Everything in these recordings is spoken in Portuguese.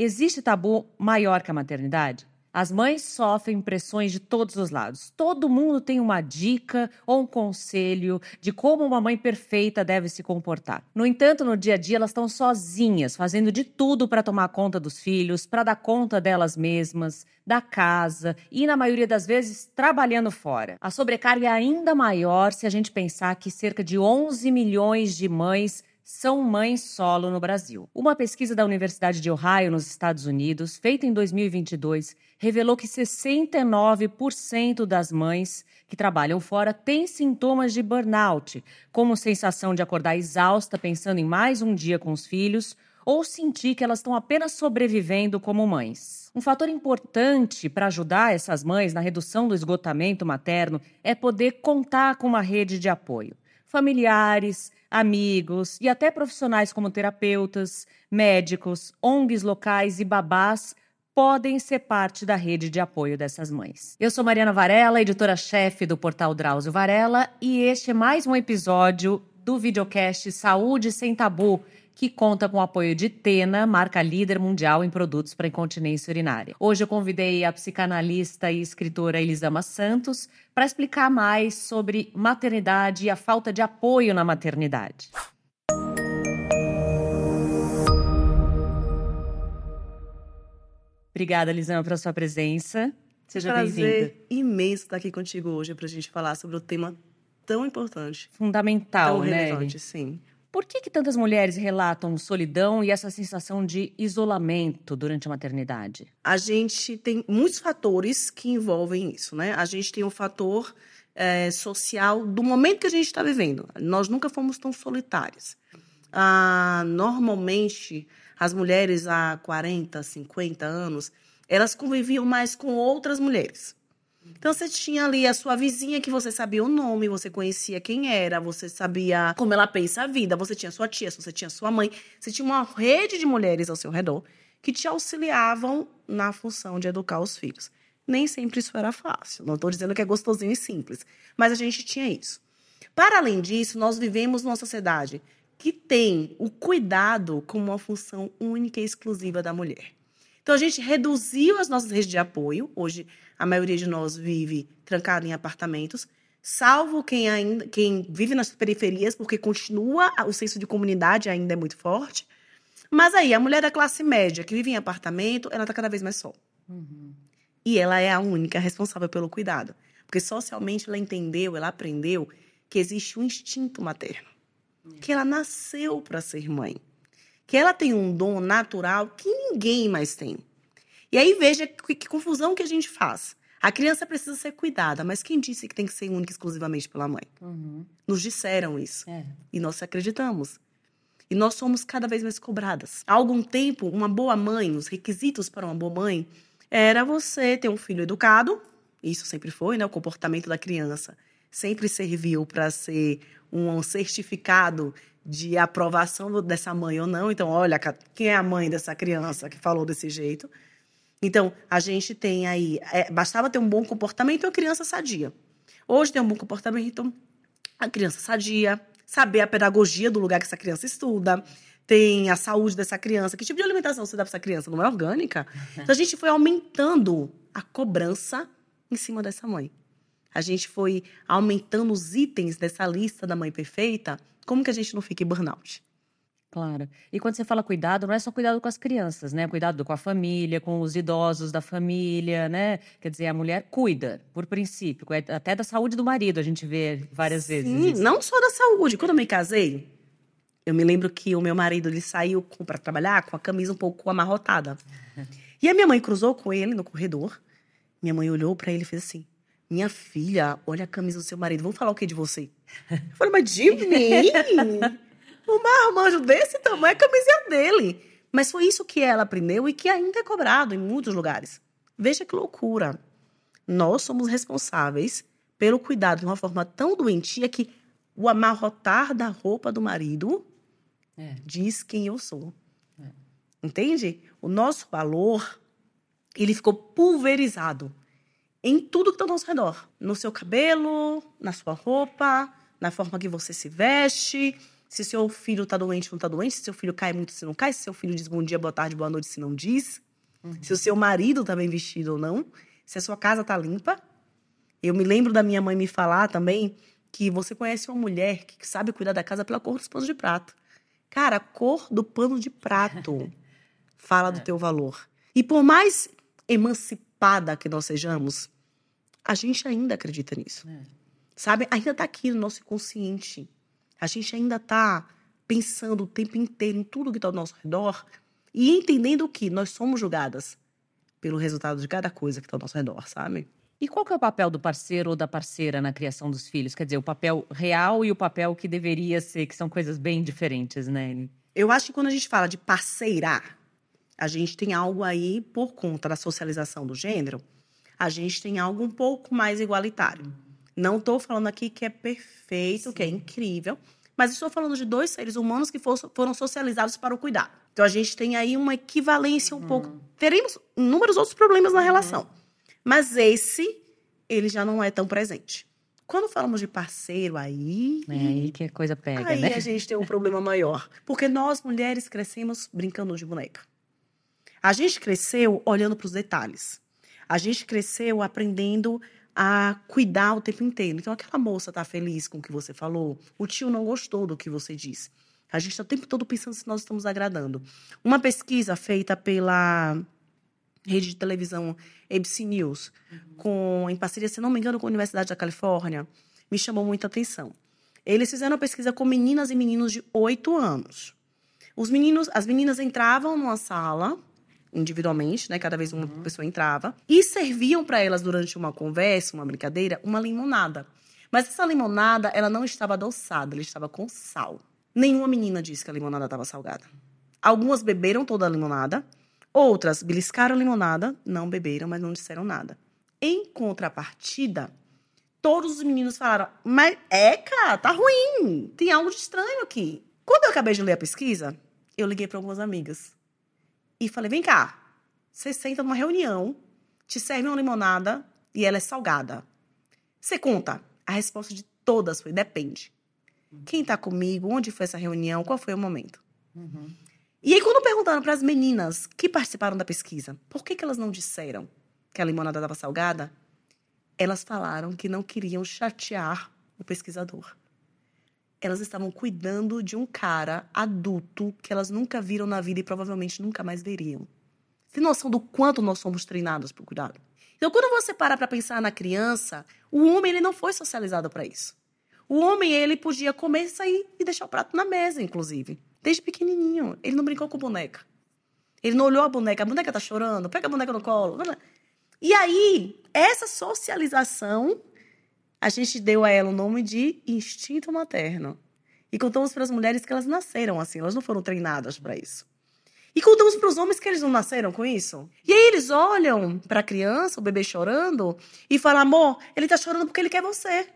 Existe tabu maior que a maternidade? As mães sofrem pressões de todos os lados. Todo mundo tem uma dica ou um conselho de como uma mãe perfeita deve se comportar. No entanto, no dia a dia, elas estão sozinhas, fazendo de tudo para tomar conta dos filhos, para dar conta delas mesmas, da casa e, na maioria das vezes, trabalhando fora. A sobrecarga é ainda maior se a gente pensar que cerca de 11 milhões de mães são mães solo no Brasil. Uma pesquisa da Universidade de Ohio, nos Estados Unidos, feita em 2022, revelou que 69% das mães que trabalham fora têm sintomas de burnout, como sensação de acordar exausta pensando em mais um dia com os filhos ou sentir que elas estão apenas sobrevivendo como mães. Um fator importante para ajudar essas mães na redução do esgotamento materno é poder contar com uma rede de apoio. Familiares, amigos e até profissionais como terapeutas, médicos, ONGs locais e babás podem ser parte da rede de apoio dessas mães. Eu sou Mariana Varela, editora-chefe do portal Drauzio Varela, e este é mais um episódio do videocast Saúde Sem Tabu, que conta com o apoio de Tena, marca líder mundial em produtos para incontinência urinária. Hoje eu convidei a psicanalista e escritora Elisama Santos para explicar mais sobre maternidade e a falta de apoio na maternidade. Obrigada, Elisama, pela sua presença. Seja bem-vinda. Prazer imenso estar aqui contigo hoje para a gente falar sobre o tema tão importante. Fundamental, tão né? relevante, sim. Por que, que tantas mulheres relatam solidão e essa sensação de isolamento durante a maternidade? A gente tem muitos fatores que envolvem isso, né? A gente tem o fator é, social do momento que a gente está vivendo. Nós nunca fomos tão solitárias. Ah, normalmente, as mulheres há 40, 50 anos, elas conviviam mais com outras mulheres. Então você tinha ali a sua vizinha que você sabia o nome, você conhecia quem era, você sabia como ela pensa a vida, você tinha sua tia, você tinha sua mãe, você tinha uma rede de mulheres ao seu redor que te auxiliavam na função de educar os filhos. Nem sempre isso era fácil. Não estou dizendo que é gostosinho e simples, mas a gente tinha isso. Para além disso, nós vivemos numa sociedade que tem o cuidado como uma função única e exclusiva da mulher. Então a gente reduziu as nossas redes de apoio. Hoje a maioria de nós vive trancado em apartamentos, salvo quem ainda quem vive nas periferias, porque continua o senso de comunidade ainda é muito forte. Mas aí a mulher da classe média que vive em apartamento, ela está cada vez mais só. Uhum. E ela é a única responsável pelo cuidado, porque socialmente ela entendeu, ela aprendeu que existe um instinto materno, que ela nasceu para ser mãe, que ela tem um dom natural que ninguém mais tem. E aí veja que, que, confusão que a gente faz. A criança precisa ser cuidada, mas quem disse que tem que ser única exclusivamente pela mãe? Uhum. Nos disseram isso. É. E nós acreditamos. E nós somos cada vez mais cobradas. Há algum tempo, uma boa mãe, os requisitos para uma boa mãe, era você ter um filho educado, isso sempre foi, né? O comportamento da criança sempre serviu para ser um certificado de aprovação dessa mãe ou não. Então, olha, quem é a mãe dessa criança que falou desse jeito? Então, a gente tem aí. É, bastava ter um bom comportamento e uma criança sadia. Hoje tem um bom comportamento, a criança sadia, saber a pedagogia do lugar que essa criança estuda, tem a saúde dessa criança, que tipo de alimentação você dá para essa criança? Não é orgânica? Então, a gente foi aumentando a cobrança em cima dessa mãe. A gente foi aumentando os itens dessa lista da mãe perfeita. Como que a gente não fica em burnout? Claro. E quando você fala cuidado, não é só cuidado com as crianças, né? Cuidado com a família, com os idosos da família, né? Quer dizer, a mulher cuida, por princípio, até da saúde do marido, a gente vê várias Sim, vezes. Sim, não só da saúde. Quando eu me casei, eu me lembro que o meu marido ele saiu para trabalhar com a camisa um pouco amarrotada. E a minha mãe cruzou com ele no corredor. Minha mãe olhou para ele e fez assim: Minha filha, olha a camisa do seu marido, vamos falar o que de você? Eu falei, mas de mim? Um marmanjo desse tamanho é camisinha dele. Mas foi isso que ela aprendeu e que ainda é cobrado em muitos lugares. Veja que loucura. Nós somos responsáveis pelo cuidado de uma forma tão doentia que o amarrotar da roupa do marido é. diz quem eu sou. É. Entende? O nosso valor, ele ficou pulverizado em tudo que está ao nosso redor. No seu cabelo, na sua roupa, na forma que você se veste, se seu filho tá doente ou não tá doente, se seu filho cai muito, se não cai, se seu filho diz bom dia, boa tarde, boa noite, se não diz, uhum. se o seu marido tá bem vestido ou não, se a sua casa tá limpa. Eu me lembro da minha mãe me falar também que você conhece uma mulher que sabe cuidar da casa pela cor dos panos de prato. Cara, a cor do pano de prato fala do é. teu valor. E por mais emancipada que nós sejamos, a gente ainda acredita nisso. É. Sabe? Ainda tá aqui no nosso inconsciente. A gente ainda tá pensando o tempo inteiro em tudo que tá ao nosso redor e entendendo que nós somos julgadas pelo resultado de cada coisa que tá ao nosso redor, sabe? E qual que é o papel do parceiro ou da parceira na criação dos filhos? Quer dizer, o papel real e o papel que deveria ser, que são coisas bem diferentes, né? Eu acho que quando a gente fala de parceira, a gente tem algo aí por conta da socialização do gênero, a gente tem algo um pouco mais igualitário. Não estou falando aqui que é perfeito, Sim. que é incrível, mas estou falando de dois seres humanos que foram socializados para o cuidado. Então a gente tem aí uma equivalência um uhum. pouco. Teremos inúmeros outros problemas na uhum. relação, mas esse ele já não é tão presente. Quando falamos de parceiro, aí. É aí que a coisa pega, aí né? a gente tem um problema maior. Porque nós, mulheres, crescemos brincando de boneca. A gente cresceu olhando para os detalhes. A gente cresceu aprendendo a cuidar o tempo inteiro. Então, aquela moça está feliz com o que você falou, o tio não gostou do que você disse. A gente está o tempo todo pensando se nós estamos agradando. Uma pesquisa feita pela rede de televisão ABC News, uhum. com, em parceria, se não me engano, com a Universidade da Califórnia, me chamou muita atenção. Eles fizeram uma pesquisa com meninas e meninos de 8 anos. Os meninos, as meninas entravam numa sala individualmente, né? Cada vez uma uhum. pessoa entrava. E serviam para elas durante uma conversa, uma brincadeira, uma limonada. Mas essa limonada, ela não estava adoçada, ela estava com sal. Nenhuma menina disse que a limonada estava salgada. Algumas beberam toda a limonada, outras beliscaram a limonada, não beberam, mas não disseram nada. Em contrapartida, todos os meninos falaram: Mas é, cara, tá ruim, tem algo de estranho aqui. Quando eu acabei de ler a pesquisa, eu liguei para algumas amigas e falei: vem cá, você senta numa reunião, te serve uma limonada e ela é salgada. Você conta? A resposta de todas foi: depende. Quem tá comigo? Onde foi essa reunião? Qual foi o momento? Uhum. E aí, quando perguntaram para as meninas que participaram da pesquisa por que, que elas não disseram que a limonada estava salgada, elas falaram que não queriam chatear o pesquisador elas estavam cuidando de um cara adulto que elas nunca viram na vida e provavelmente nunca mais veriam. Tem noção do quanto nós somos treinados para o cuidado? Então, quando você para para pensar na criança, o homem ele não foi socializado para isso. O homem ele podia comer, sair e deixar o prato na mesa, inclusive, desde pequenininho. Ele não brincou com boneca. Ele não olhou a boneca, a boneca tá chorando, pega a boneca no colo. E aí, essa socialização a gente deu a ela o nome de instinto materno. E contamos para as mulheres que elas nasceram assim, elas não foram treinadas para isso. E contamos para os homens que eles não nasceram com isso. E aí eles olham para a criança, o bebê chorando, e falam: amor, ele está chorando porque ele quer você.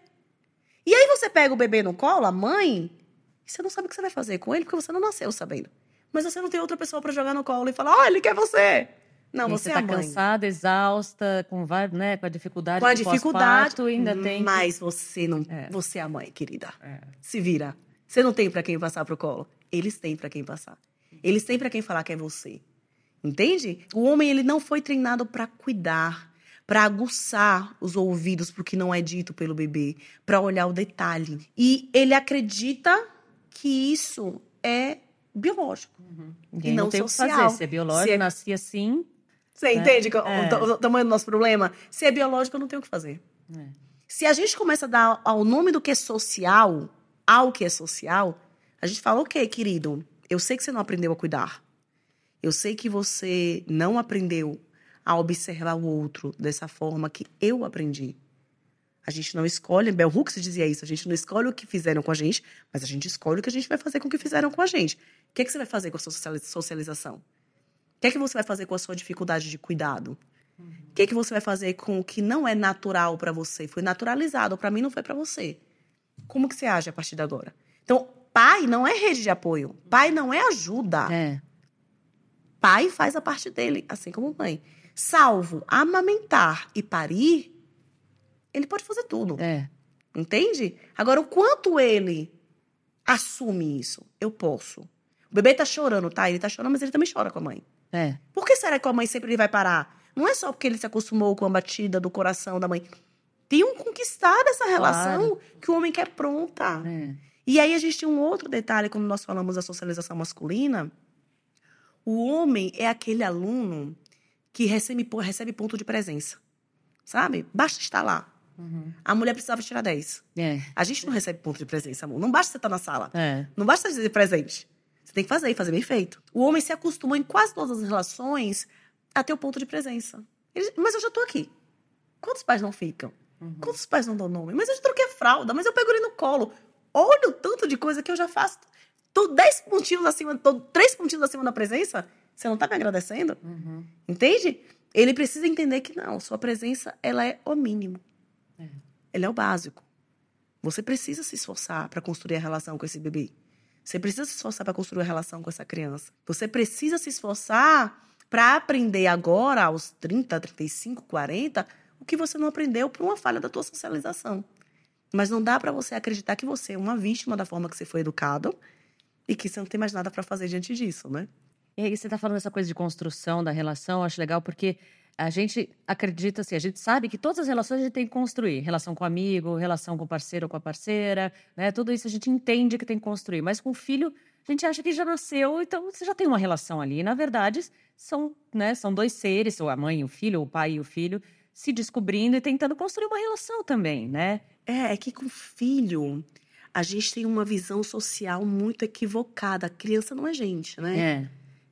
E aí você pega o bebê no colo, a mãe, e você não sabe o que você vai fazer com ele porque você não nasceu sabendo. Mas você não tem outra pessoa para jogar no colo e falar: ó, oh, ele quer você. Não, você, está é cansada, exausta, com, né, com a dificuldade com a dificuldade, ainda tem. Mas você não, é. você é a mãe, querida. É. Se vira. Você não tem para quem passar pro colo. Eles têm para quem passar. Eles têm para quem falar que é você. Entende? O homem ele não foi treinado para cuidar, para aguçar os ouvidos pro que não é dito pelo bebê, para olhar o detalhe. E ele acredita que isso é biológico. Uhum. E não, não tem social. o que fazer. Se é biológico, se é... nasci assim, você é. entende é. O, o, tamanho do nosso problema? Se é biológico, eu não tenho o que fazer. É. Se a gente começa a dar ao nome do que é social, ao que é social, a gente fala, ok, querido, eu sei que você não aprendeu a cuidar. Eu sei que você não aprendeu a observar o outro dessa forma que eu aprendi. A gente não escolhe, Bell Hooks dizia isso, a gente não escolhe o que fizeram com a gente, mas a gente escolhe o que a gente vai fazer com o que fizeram com a gente. O que, é que você vai fazer com a sua socialização? Que é que você vai fazer com a sua dificuldade de cuidado? O uhum. que é que você vai fazer com o que não é natural para você? Foi naturalizado, para mim não foi para você. Como que você age a partir de agora? Então, pai não é rede de apoio. Pai não é ajuda. É. Pai faz a parte dele, assim como mãe. Salvo amamentar e parir, ele pode fazer tudo. É. Entende? Agora, o quanto ele assume isso. Eu posso. O bebê tá chorando, tá? Ele tá chorando, mas ele também chora com a mãe. É. Por que será que a mãe sempre vai parar? Não é só porque ele se acostumou com a batida do coração da mãe. Tem um conquistar dessa relação que o homem quer pronta. é. E aí a gente tem um outro detalhe, quando nós falamos da socialização masculina. O homem é aquele aluno que recebe, recebe ponto de presença. Sabe? Basta estar lá. Uhum. A mulher precisava tirar 10. É. A gente não recebe ponto de presença, amor. Não basta você estar na sala. É. Não basta dizer presente. Você tem que fazer e fazer bem feito. O homem se acostumou em quase todas as relações a ter o ponto de presença. Ele- mas eu já tô aqui. Quantos pais não ficam? Quantos pais não dão nome? Mas eu já troquei a fralda, mas eu pego ele no colo. Olha o tanto de coisa que eu já faço. Tô 10 pontinhos acima, tô 3 pontinhos acima da presença. Você não tá me agradecendo? Uhum. Entende? Ele precisa entender que não, sua presença ela é o mínimo. É. Ela é o básico. Você precisa se esforçar para construir a relação com esse bebê. Você precisa se esforçar para construir a relação com essa criança. Você precisa se esforçar para aprender agora, aos 30, 35, 40, o que você não aprendeu por uma falha da tua socialização. Mas não dá para você acreditar que você é uma vítima da forma que você foi educado e que você não tem mais nada para fazer diante disso, né? E aí você tá falando essa coisa de construção da relação, eu acho legal porque a gente acredita assim, a gente sabe que todas as relações a gente tem que construir. Relação com amigo, relação com parceiro ou com a parceira, né? Tudo isso a gente entende que tem que construir. Mas com o filho, a gente acha que já nasceu, então você já tem uma relação ali. E, na verdade, são, né, são dois seres, ou a mãe e o filho, ou o pai e o filho, se descobrindo e tentando construir uma relação também, né? É, é que com filho a gente tem uma visão social muito equivocada. Criança não é gente, né? É.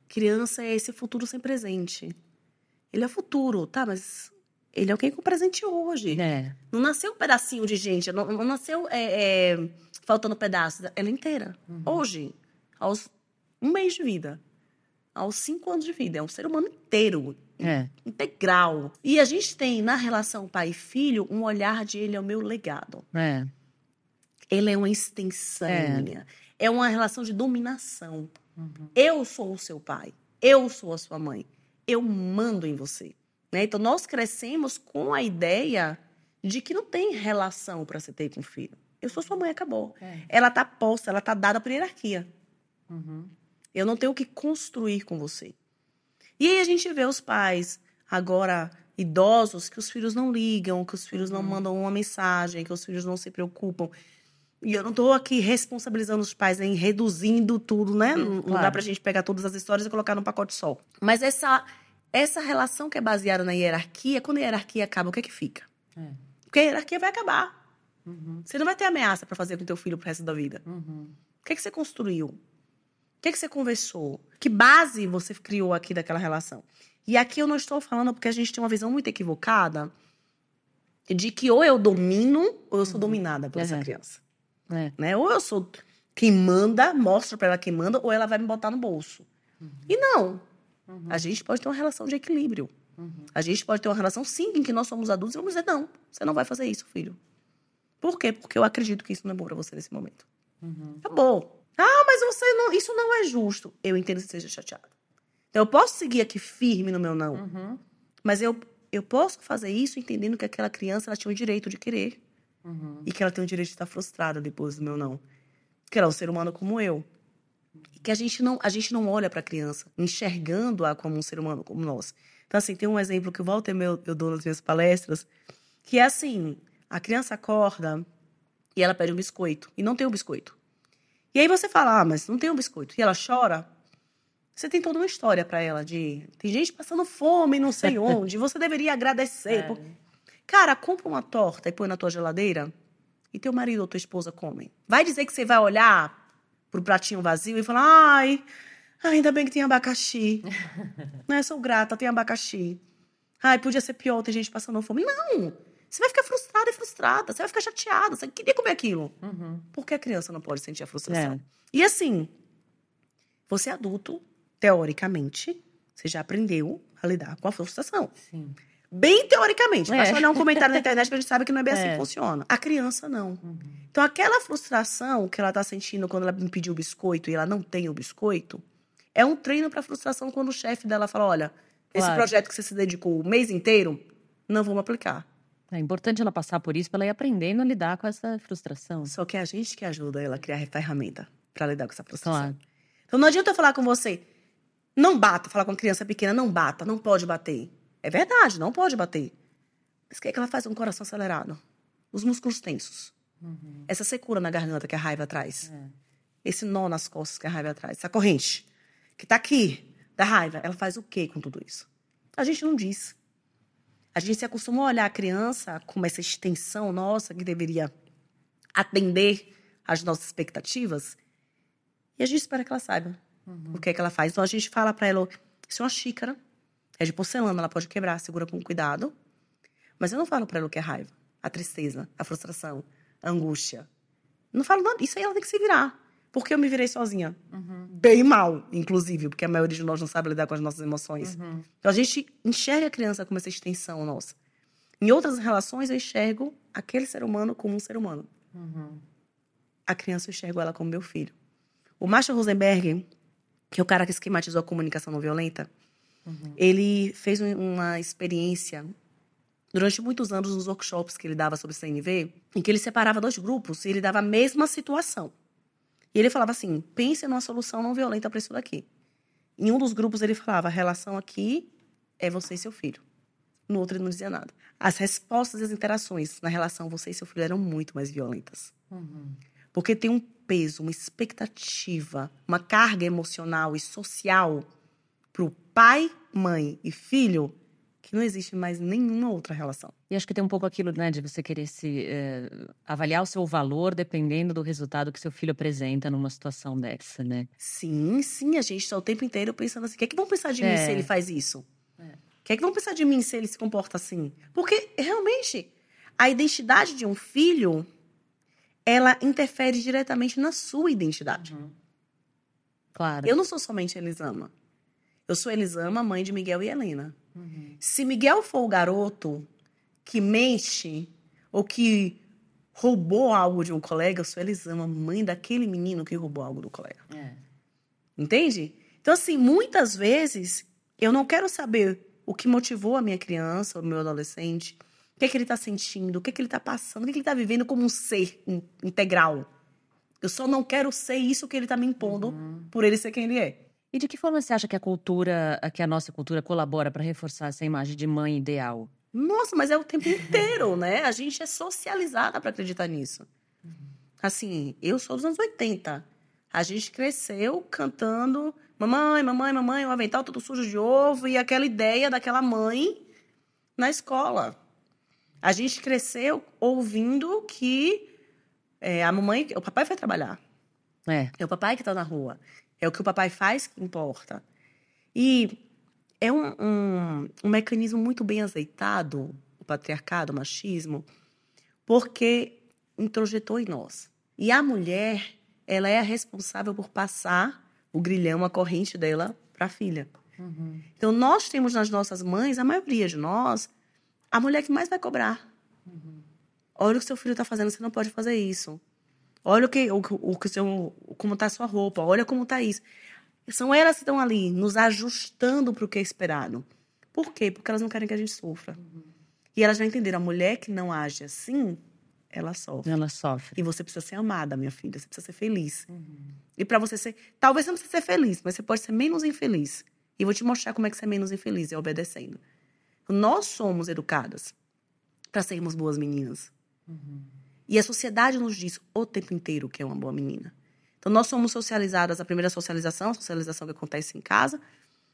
Criança é esse futuro sem presente. Ele é futuro, tá? Mas ele é alguém com presente hoje. É. Não nasceu um pedacinho de gente, não, não nasceu é, é, faltando pedaços. Ela é inteira. Hoje, aos um mês de vida, aos cinco anos de vida, é um ser humano inteiro, É. integral. E a gente tem na relação pai e filho um olhar de ele é o meu legado. É. Ele é uma extensão É. minha. É uma relação de dominação. Eu sou o seu pai. Eu sou a sua mãe. Eu mando em você. Né? Então, nós crescemos com a ideia de que não tem relação para você ter com o filho. Eu sou sua mãe, acabou. É. Ela tá posta, ela tá dada por hierarquia. Uhum. Eu não tenho o que construir com você. E aí a gente vê os pais, agora idosos, que os filhos não ligam, que os filhos não mandam uma mensagem, que os filhos não se preocupam. E eu não tô aqui responsabilizando os pais, nem reduzindo tudo, né? Não- Não dá claro. pra gente pegar todas as histórias e colocar num pacote só. Mas essa, essa relação que é baseada na hierarquia, quando a hierarquia acaba, o que é que fica? É. Porque a hierarquia vai acabar. Uhum. Você não vai ter ameaça pra fazer com teu filho pro resto da vida. Uhum. O que, é que você construiu? O que, é que você conversou? Que base você criou aqui daquela relação? E aqui eu não estou falando porque a gente tem uma visão muito equivocada de que ou eu domino ou eu sou dominada por essa Uhum. criança. É. Né? Ou eu sou quem manda, mostra pra ela quem manda, ou ela vai me botar no bolso. E não. A gente pode ter uma relação de equilíbrio. A gente pode ter uma relação, sim, em que nós somos adultos e vamos dizer, não, você não vai fazer isso, filho. Por quê? Porque eu acredito que isso não é bom pra você nesse momento. Uhum. Acabou. Ah, mas você não. Isso não é justo. Eu entendo que você esteja chateado. Então, eu posso seguir aqui firme no meu não. Uhum. Mas eu, eu posso fazer isso entendendo que aquela criança ela tinha o direito de querer. Uhum. E que ela tem o direito de estar frustrada depois do meu não. Que ela é um ser humano como eu. Que a gente não, a gente não olha para a criança enxergando-a como um ser humano como nós. Então, assim, tem um exemplo que o Walter meu, eu dou nas minhas palestras, que é assim: a criança acorda e ela pede um biscoito. E não tem o biscoito. E aí você fala, ah, mas não tem um biscoito. E ela chora. Você tem toda uma história para ela de. Tem gente passando fome, não sei onde. Você deveria agradecer. É. por- Cara, compra uma torta e põe na tua geladeira e teu marido ou tua esposa comem. Vai dizer que você vai olhar pro pratinho vazio e falar: ai, ainda bem que tem abacaxi. né, sou grata, tem abacaxi. Ai, podia ser pior, tem gente passando fome. Não! Você vai ficar frustrada e frustrada, você vai ficar chateada, você queria comer aquilo. Uhum. Por que a criança não pode sentir a frustração? É. E assim, você é adulto, teoricamente, você já aprendeu a lidar com a frustração. Sim. Bem teoricamente. É. Basta olhar um comentário na internet que a gente sabe que não é bem assim É. que funciona. A criança não. Uhum. Então, aquela frustração que ela tá sentindo quando ela me pediu o biscoito e ela não tem o biscoito, é um treino pra frustração quando o chefe dela fala: olha, esse Claro. projeto que você se dedicou o mês inteiro, não vamos aplicar. É importante ela passar por isso para ela ir aprendendo a lidar com essa frustração. Só que é a gente que ajuda ela a criar ferramenta para lidar com essa frustração. Claro. Então não adianta eu falar com você, não bata, falar com criança pequena, não bata, não pode bater. É verdade, não pode bater. Mas o que é que ela faz com o coração acelerado? Os músculos tensos. Uhum. Essa secura na garganta que a raiva traz. É. Esse nó nas costas que a raiva traz. Essa corrente que tá aqui, da raiva. Ela faz o quê com tudo isso? A gente não diz. A gente se acostumou a olhar a criança como essa extensão nossa que deveria atender às nossas expectativas. E a gente espera que ela saiba o que é que ela faz. Então a gente fala para ela: isso é uma xícara, é de porcelana, ela pode quebrar, segura com cuidado. Mas eu não falo para ela o que é raiva, a tristeza, a frustração, a angústia. Não falo nada. Isso aí ela tem que se virar. Porque eu me virei sozinha. Bem mal, inclusive, porque a maioria de nós não sabe lidar com as nossas emoções. Então a gente enxerga a criança como essa extensão nossa. Em outras relações, eu enxergo aquele ser humano como um ser humano. A criança eu enxergo ela como meu filho. O Marshall Rosenberg, que é o cara que esquematizou a comunicação não violenta, ele fez um- uma experiência durante muitos anos nos workshops que ele dava sobre CNV, em que ele separava dois grupos e ele dava a mesma situação. E ele falava assim: pense numa solução não violenta para isso daqui. Em um dos grupos ele falava: a relação aqui é você e seu filho. No outro ele não dizia nada. As respostas e as interações na relação você e seu filho eram muito mais violentas. Porque tem um peso, uma expectativa, uma carga emocional e social pro pai, mãe e filho que não existe mais nenhuma outra relação. E acho que tem um pouco aquilo, né, de você querer se eh, avaliar o seu valor dependendo do resultado que seu filho apresenta numa situação dessa, né? Sim, sim, a gente está o tempo inteiro pensando assim: o que é que vão pensar de mim É. se ele faz isso? É. O que é que vão pensar de mim se ele se comporta assim? Porque, realmente, a identidade de um filho, ela interfere diretamente na sua identidade. Claro. Eu não sou somente Elisama. Eu sou Elisama, mãe de Miguel e Helena. Se Miguel for o garoto que mente ou que roubou algo de um colega, eu sou Elisama, mãe daquele menino que roubou algo do colega. É. Entende? Então, assim, muitas vezes eu não quero saber o que motivou a minha criança, o meu adolescente, o que é que ele está sentindo, o que é que ele está passando, o que, é que ele está vivendo como um ser in- integral. Eu só não quero ser isso que ele está me impondo por ele ser quem ele é. E de que forma você acha que a cultura, que a nossa cultura colabora para reforçar essa imagem de mãe ideal? Nossa, mas é o tempo inteiro, né? A gente é socializada para acreditar nisso. Assim, eu sou dos anos 80. A gente cresceu cantando mamãe, mamãe, mamãe, o avental todo sujo de ovo e aquela ideia daquela mãe na escola. A gente cresceu ouvindo que é, a mamãe, o papai vai trabalhar. É. É o papai que está na rua. É o que o papai faz que importa. E é um, um, um mecanismo muito bem azeitado, o patriarcado, o machismo, porque introjetou em nós. E a mulher, ela é a responsável por passar o grilhão, a corrente dela para a filha. Então, nós temos nas nossas mães, a maioria de nós, a mulher que mais vai cobrar. Olha o que seu filho está fazendo, você não pode fazer isso. Olha o que, o, o que seu, como está a sua roupa, olha como está isso. São elas que estão ali, nos ajustando para o que é esperado. Por quê? Porque elas não querem que a gente sofra. E elas já entenderam, a mulher que não age assim, ela sofre. Ela sofre. E você precisa ser amada, minha filha. Você precisa ser feliz. E para você ser. Talvez você não precise ser feliz, mas você pode ser menos infeliz. E vou te mostrar como é que você é menos infeliz, é obedecendo. Nós somos educadas para sermos boas meninas. E a sociedade nos diz o tempo inteiro que é uma boa menina. Então, nós somos socializadas, a primeira socialização, a socialização que acontece em casa,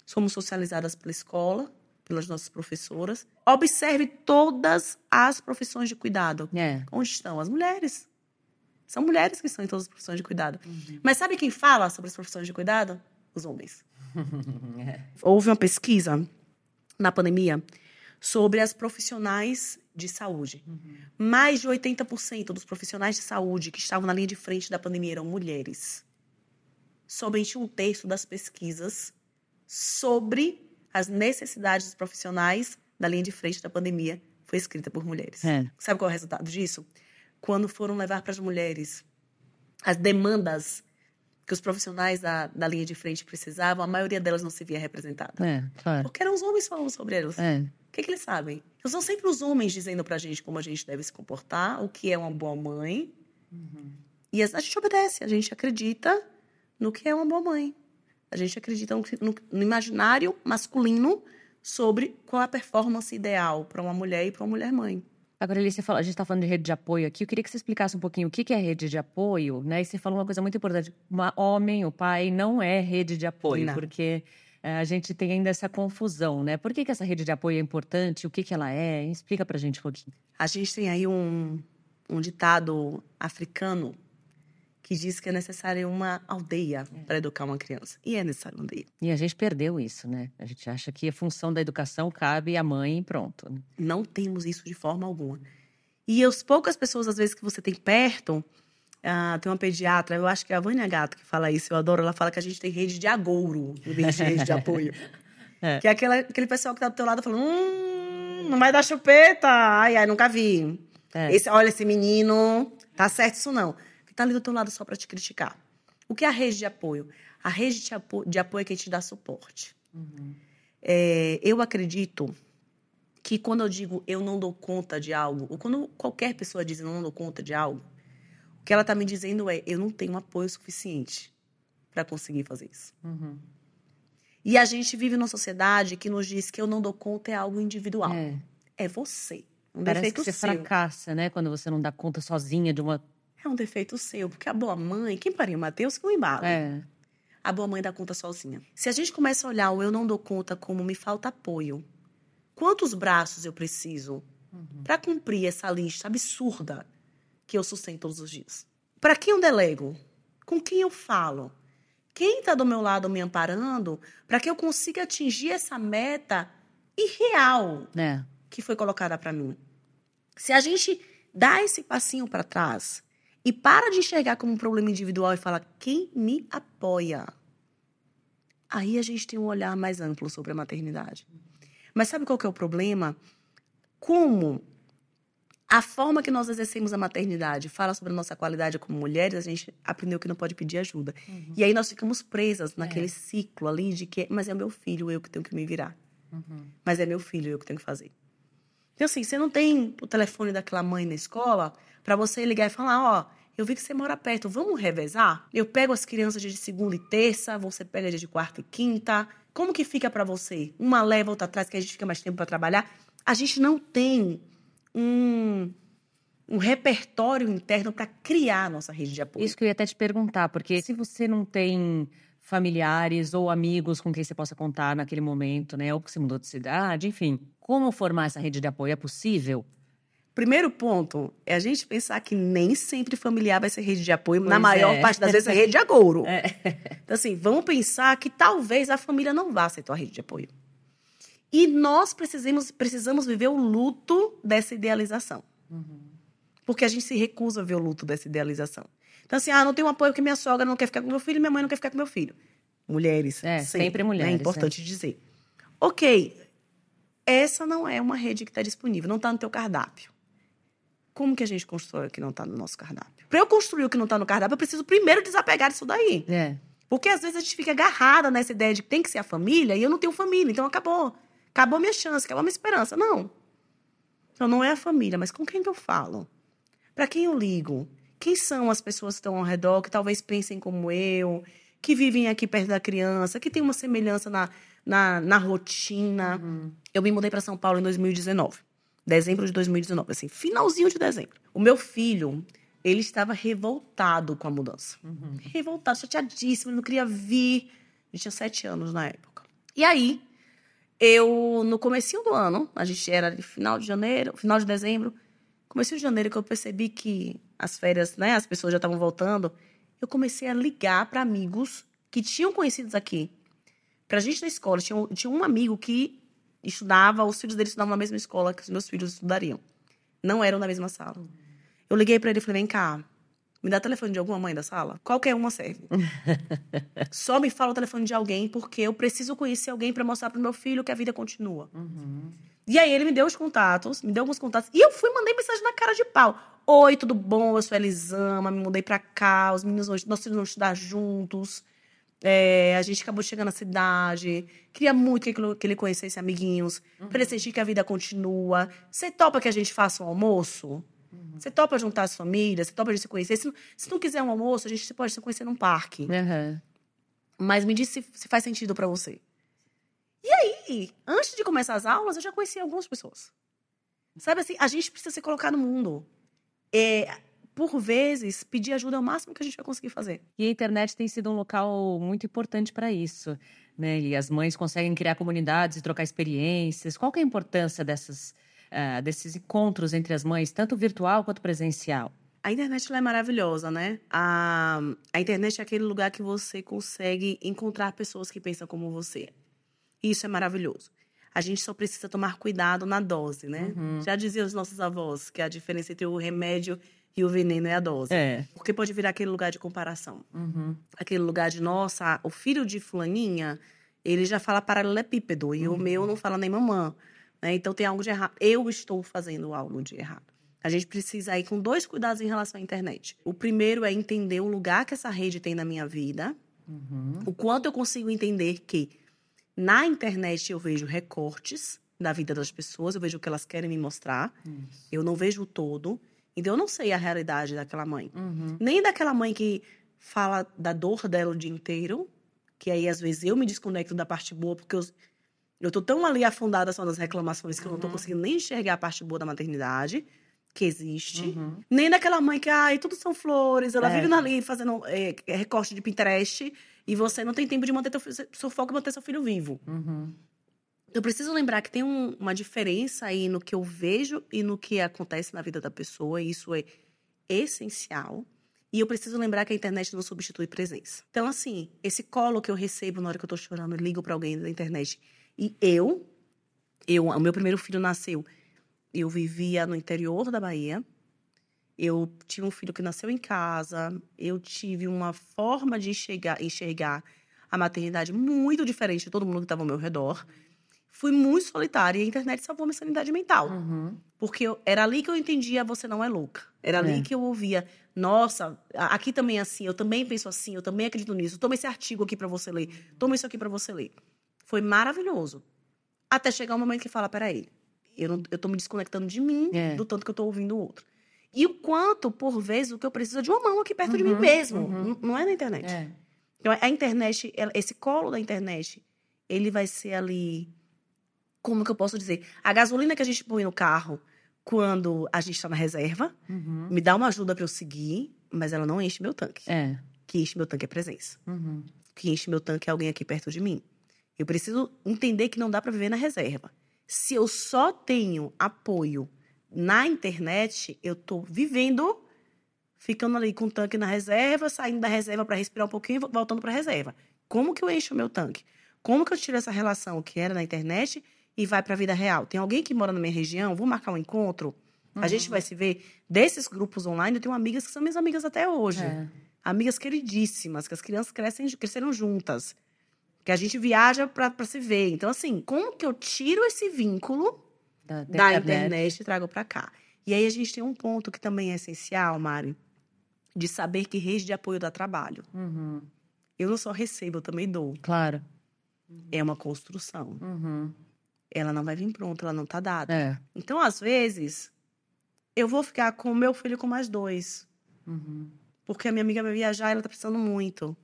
somos socializadas pela escola, pelas nossas professoras. Observe todas as profissões de cuidado. É. Onde estão? As mulheres. São mulheres que estão em todas as profissões de cuidado. Mas sabe quem fala sobre as profissões de cuidado? Os homens. Houve uma pesquisa na pandemia sobre as profissionais de saúde. Mais de 80% dos profissionais de saúde que estavam na linha de frente da pandemia eram mulheres. Somente um terço das pesquisas sobre as necessidades dos profissionais da linha de frente da pandemia foi escrita por mulheres. É. Sabe qual é o resultado disso? Quando foram levar para as mulheres as demandas que os profissionais da, da linha de frente precisavam, a maioria delas não se via representada. É, claro. Porque eram os homens falando sobre elas. É. que, que eles sabem? Então, são sempre os homens dizendo pra gente como a gente deve se comportar, o que é uma boa mãe. Uhum. E a gente obedece, a gente acredita no que é uma boa mãe. A gente acredita no, no, no imaginário masculino sobre qual é a performance ideal para uma mulher e para uma mulher mãe. Agora, Alice, a gente está falando de rede de apoio aqui. Eu queria que você explicasse um pouquinho o que é rede de apoio, né? E você falou uma coisa muito importante: o homem, o pai, não é rede de apoio, não. porque a gente tem ainda essa confusão, né? Por que, que essa rede de apoio é importante? O que, que ela é? Explica para a gente um pouquinho. A gente tem aí um, um ditado africano que diz que é necessário uma aldeia é. para educar uma criança. E é necessário uma aldeia. E a gente perdeu isso, né? A gente acha que a função da educação cabe à mãe e pronto. Né? Não temos isso de forma alguma. E as poucas pessoas, às vezes, que você tem perto, ah, tem uma pediatra, eu acho que é a Vânia Gato que fala isso, eu adoro, ela fala que a gente tem rede de agouro em vez de rede de apoio. É. Que é aquela, aquele pessoal que tá do teu lado falando, hum, não vai dar chupeta, ai, ai, nunca vi. É. Esse, olha, esse menino, tá certo isso não está ali do teu lado só para te criticar. O que é a rede de apoio? A rede de apoio, de apoio é quem te dá suporte. Uhum. É, eu acredito que quando eu digo eu não dou conta de algo, ou quando qualquer pessoa diz eu não dou conta de algo, que ela está me dizendo é eu não tenho apoio suficiente para conseguir fazer isso. Uhum. E a gente vive numa sociedade que nos diz que eu não dou conta é algo individual. É, é você. Um Parece que você seu. fracassa, né? Quando você não dá conta sozinha de uma é um defeito seu, porque a boa mãe, quem pariu Mateus, que não embala. É. A boa mãe dá conta sozinha. Se a gente começa a olhar o eu não dou conta como me falta apoio, quantos braços eu preciso uhum. para cumprir essa lista absurda que eu sustento todos os dias? Para quem eu delego? Com quem eu falo? Quem está do meu lado me amparando para que eu consiga atingir essa meta irreal é. que foi colocada para mim? Se a gente dá esse passinho para trás e para de enxergar como um problema individual e fala quem me apoia. Aí a gente tem um olhar mais amplo sobre a maternidade. Mas sabe qual que é o problema? Como a forma que nós exercemos a maternidade fala sobre a nossa qualidade como mulheres, a gente aprendeu que não pode pedir ajuda. Uhum. E aí nós ficamos presas naquele é. ciclo ali de que, mas é meu filho, eu que tenho que me virar. Uhum. Mas é meu filho, eu que tenho que fazer. Então, assim, você não tem o telefone daquela mãe na escola para você ligar e falar: ó, oh, eu vi que você mora perto, vamos revezar? Eu pego as crianças de segunda e terça, você pega dia de quarta e quinta. Como que fica para você? Uma leva, outra atrás, que a gente fica mais tempo para trabalhar. A gente não tem um, um repertório interno para criar a nossa rede de apoio. Isso que eu ia até te perguntar, porque se você não tem familiares ou amigos com quem você possa contar naquele momento, né? Ou que você mudou de cidade, enfim. Como formar essa rede de apoio? É possível? Primeiro ponto é a gente pensar que nem sempre familiar vai ser rede de apoio, pois na maior é. parte das vezes é rede de agouro. É. Então, assim, vamos pensar que talvez a família não vá ser tua rede de apoio. E nós precisamos, precisamos viver o luto dessa idealização. Uhum. Porque a gente se recusa a ver o luto dessa idealização. Então, assim, ah, não tenho apoio porque minha sogra não quer ficar com meu filho, minha mãe não quer ficar com meu filho. Mulheres. É, sempre, sempre mulheres. É importante é. dizer. Ok, essa não é uma rede que está disponível, não está no teu cardápio. Como que a gente constrói o que não está no nosso cardápio? Para eu construir o que não está no cardápio, eu preciso primeiro desapegar disso daí. É. Porque às vezes a gente fica agarrada nessa ideia de que tem que ser a família e eu não tenho família, então acabou. Acabou minha chance, acabou minha esperança. Não. Então não é a família, mas com quem que eu falo? Para quem eu ligo? Quem são as pessoas que estão ao redor, que talvez pensem como eu, que vivem aqui perto da criança, que tem uma semelhança na, na, na rotina? Uhum. Eu me mudei para São Paulo em 2019 dezembro de 2019, assim, finalzinho de dezembro. O meu filho, ele estava revoltado com a mudança. Uhum. Revoltado, chateadíssimo, ele não queria vir. Ele tinha sete anos na época. E aí, eu, no comecinho do ano, a gente era final de janeiro, final de dezembro, comecinho de janeiro que eu percebi que as férias, né, as pessoas já estavam voltando, eu comecei a ligar para amigos que tinham conhecidos aqui. Pra gente na escola, tinha, tinha um amigo que estudava, os filhos dele estudavam na mesma escola que os meus filhos estudariam. Não eram na mesma sala. Eu liguei para ele e falei: vem cá, me dá telefone de alguma mãe da sala? Qualquer uma serve. Só me fala o telefone de alguém, porque eu preciso conhecer alguém para mostrar pro meu filho que a vida continua. Uhum. E aí ele me deu os contatos, me deu alguns contatos. E eu fui mandei mensagem na cara de pau. Oi, tudo bom? Eu sou Elisama, me mudei pra cá, os meninos, nossos filhos vão estudar juntos. É, a gente acabou chegando na cidade. Queria muito que ele, que ele conhecesse amiguinhos. Uhum. Pra ele sentir que a vida continua. Você topa que a gente faça um almoço? Uhum. Você topa juntar as famílias? Você topa a gente se conhecer? Se não, se não quiser um almoço, a gente pode se conhecer num parque. Uhum. Mas me diz se, se faz sentido para você. E aí, antes de começar as aulas, eu já conheci algumas pessoas. Sabe assim, a gente precisa se colocar no mundo. É, por vezes, pedir ajuda é o máximo que a gente vai conseguir fazer. E a internet tem sido um local muito importante para isso. Né? E as mães conseguem criar comunidades e trocar experiências. Qual é a importância dessas, uh, desses encontros entre as mães, tanto virtual quanto presencial? A internet é maravilhosa, né? A, a internet é aquele lugar que você consegue encontrar pessoas que pensam como você. Isso é maravilhoso. A gente só precisa tomar cuidado na dose, né? Uhum. Já diziam os nossos avós que a diferença entre o remédio e o veneno é a dose. É. Porque pode virar aquele lugar de comparação. Uhum. Aquele lugar de, nossa, o filho de fulaninha, ele já fala paralelepípedo e uhum. o meu não fala nem mamã. Né? Então tem algo de errado. Eu estou fazendo algo de errado. A gente precisa ir com dois cuidados em relação à internet. O primeiro é entender o lugar que essa rede tem na minha vida. Uhum. O quanto eu consigo entender que na internet eu vejo recortes da vida das pessoas, eu vejo o que elas querem me mostrar. Isso. Eu não vejo o todo. Então eu não sei a realidade daquela mãe. Uhum. Nem daquela mãe que fala da dor dela o dia inteiro, que aí às vezes eu me desconecto da parte boa, porque eu, eu tô tão ali afundada só nas reclamações que uhum. eu não tô uhum. conseguindo nem enxergar a parte boa da maternidade que existe. Uhum. Nem daquela mãe que, ai, tudo são flores, ela é. vive ali fazendo é, recorte de Pinterest e você não tem tempo de manter teu, seu foco e manter seu filho vivo. Uhum. Eu preciso lembrar que tem um, uma diferença aí no que eu vejo e no que acontece na vida da pessoa, e isso é essencial. E eu preciso lembrar que a internet não substitui presença. Então, assim, esse colo que eu recebo na hora que eu tô chorando, eu ligo para alguém da internet. E eu, eu, o meu primeiro filho nasceu eu vivia no interior da Bahia. Eu tive um filho que nasceu em casa. Eu tive uma forma de enxergar, enxergar a maternidade muito diferente de todo mundo que estava ao meu redor. Fui muito solitária e a internet salvou minha sanidade mental. Uhum. Porque eu, era ali que eu entendia você não é louca. Era ali é. que eu ouvia, nossa, aqui também é assim, eu também penso assim, eu também acredito nisso. Toma esse artigo aqui para você ler. Toma isso aqui para você ler. Foi maravilhoso. Até chegar um momento que fala, peraí, eu, não, eu tô me desconectando de mim, é. do tanto que eu tô ouvindo o outro. E o quanto, por vezes, o que eu preciso é de uma mão aqui perto uhum, de mim uhum, mesmo. Uhum. Não é na internet. É. Então, a internet, esse colo da internet, ele vai ser ali. Como que eu posso dizer? A gasolina que a gente põe no carro quando a gente está na reserva uhum. me dá uma ajuda para eu seguir, mas ela não enche meu tanque. É. Que enche meu tanque é presença. Uhum. Que enche meu tanque é alguém aqui perto de mim. Eu preciso entender que não dá para viver na reserva se eu só tenho apoio na internet, eu estou vivendo, ficando ali com o tanque na reserva, saindo da reserva para respirar um pouquinho e voltando para a reserva. Como que eu encho o meu tanque? Como que eu tiro essa relação que era na internet e vai para a vida real? Tem alguém que mora na minha região? Vou marcar um encontro? Uhum. A gente vai se ver. Desses grupos online, eu tenho amigas que são minhas amigas até hoje. É. Amigas queridíssimas, que as crianças crescem, cresceram juntas que a gente viaja para se ver. Então, assim, como que eu tiro esse vínculo da, da internet. internet e trago para cá? E aí a gente tem um ponto que também é essencial, Mari, de saber que rede de apoio dá trabalho. Uhum. Eu não só recebo, eu também dou. Claro. É uma construção. Uhum. Ela não vai vir pronta, ela não tá dada. É. Então, às vezes, eu vou ficar com o meu filho com mais dois. Uhum. Porque a minha amiga vai viajar e ela tá precisando muito.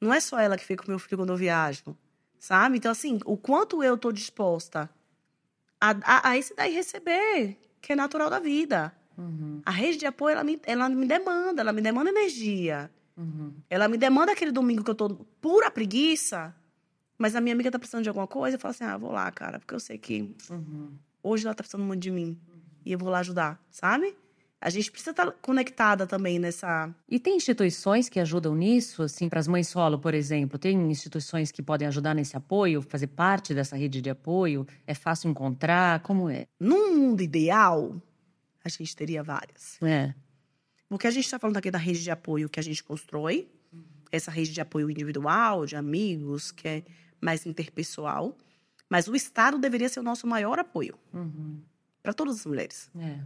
Não é só ela que fica com meu filho quando eu viajo, sabe? Então, assim, o quanto eu tô disposta a, a, a esse daí receber, que é natural da vida. Uhum. A rede de apoio, ela me, ela me demanda, ela me demanda energia. Uhum. Ela me demanda aquele domingo que eu tô pura preguiça, mas a minha amiga tá precisando de alguma coisa, eu falo assim, ah, vou lá, cara, porque eu sei que uhum. hoje ela tá precisando muito de mim. E eu vou lá ajudar, sabe? A gente precisa estar conectada também nessa. E tem instituições que ajudam nisso, assim, para as mães solo, por exemplo? Tem instituições que podem ajudar nesse apoio, fazer parte dessa rede de apoio? É fácil encontrar? Como é? Num mundo ideal, a gente teria várias. É. Porque a gente está falando aqui da rede de apoio que a gente constrói, essa rede de apoio individual, de amigos, que é mais interpessoal. Mas o Estado deveria ser o nosso maior apoio uhum. para todas as mulheres. É.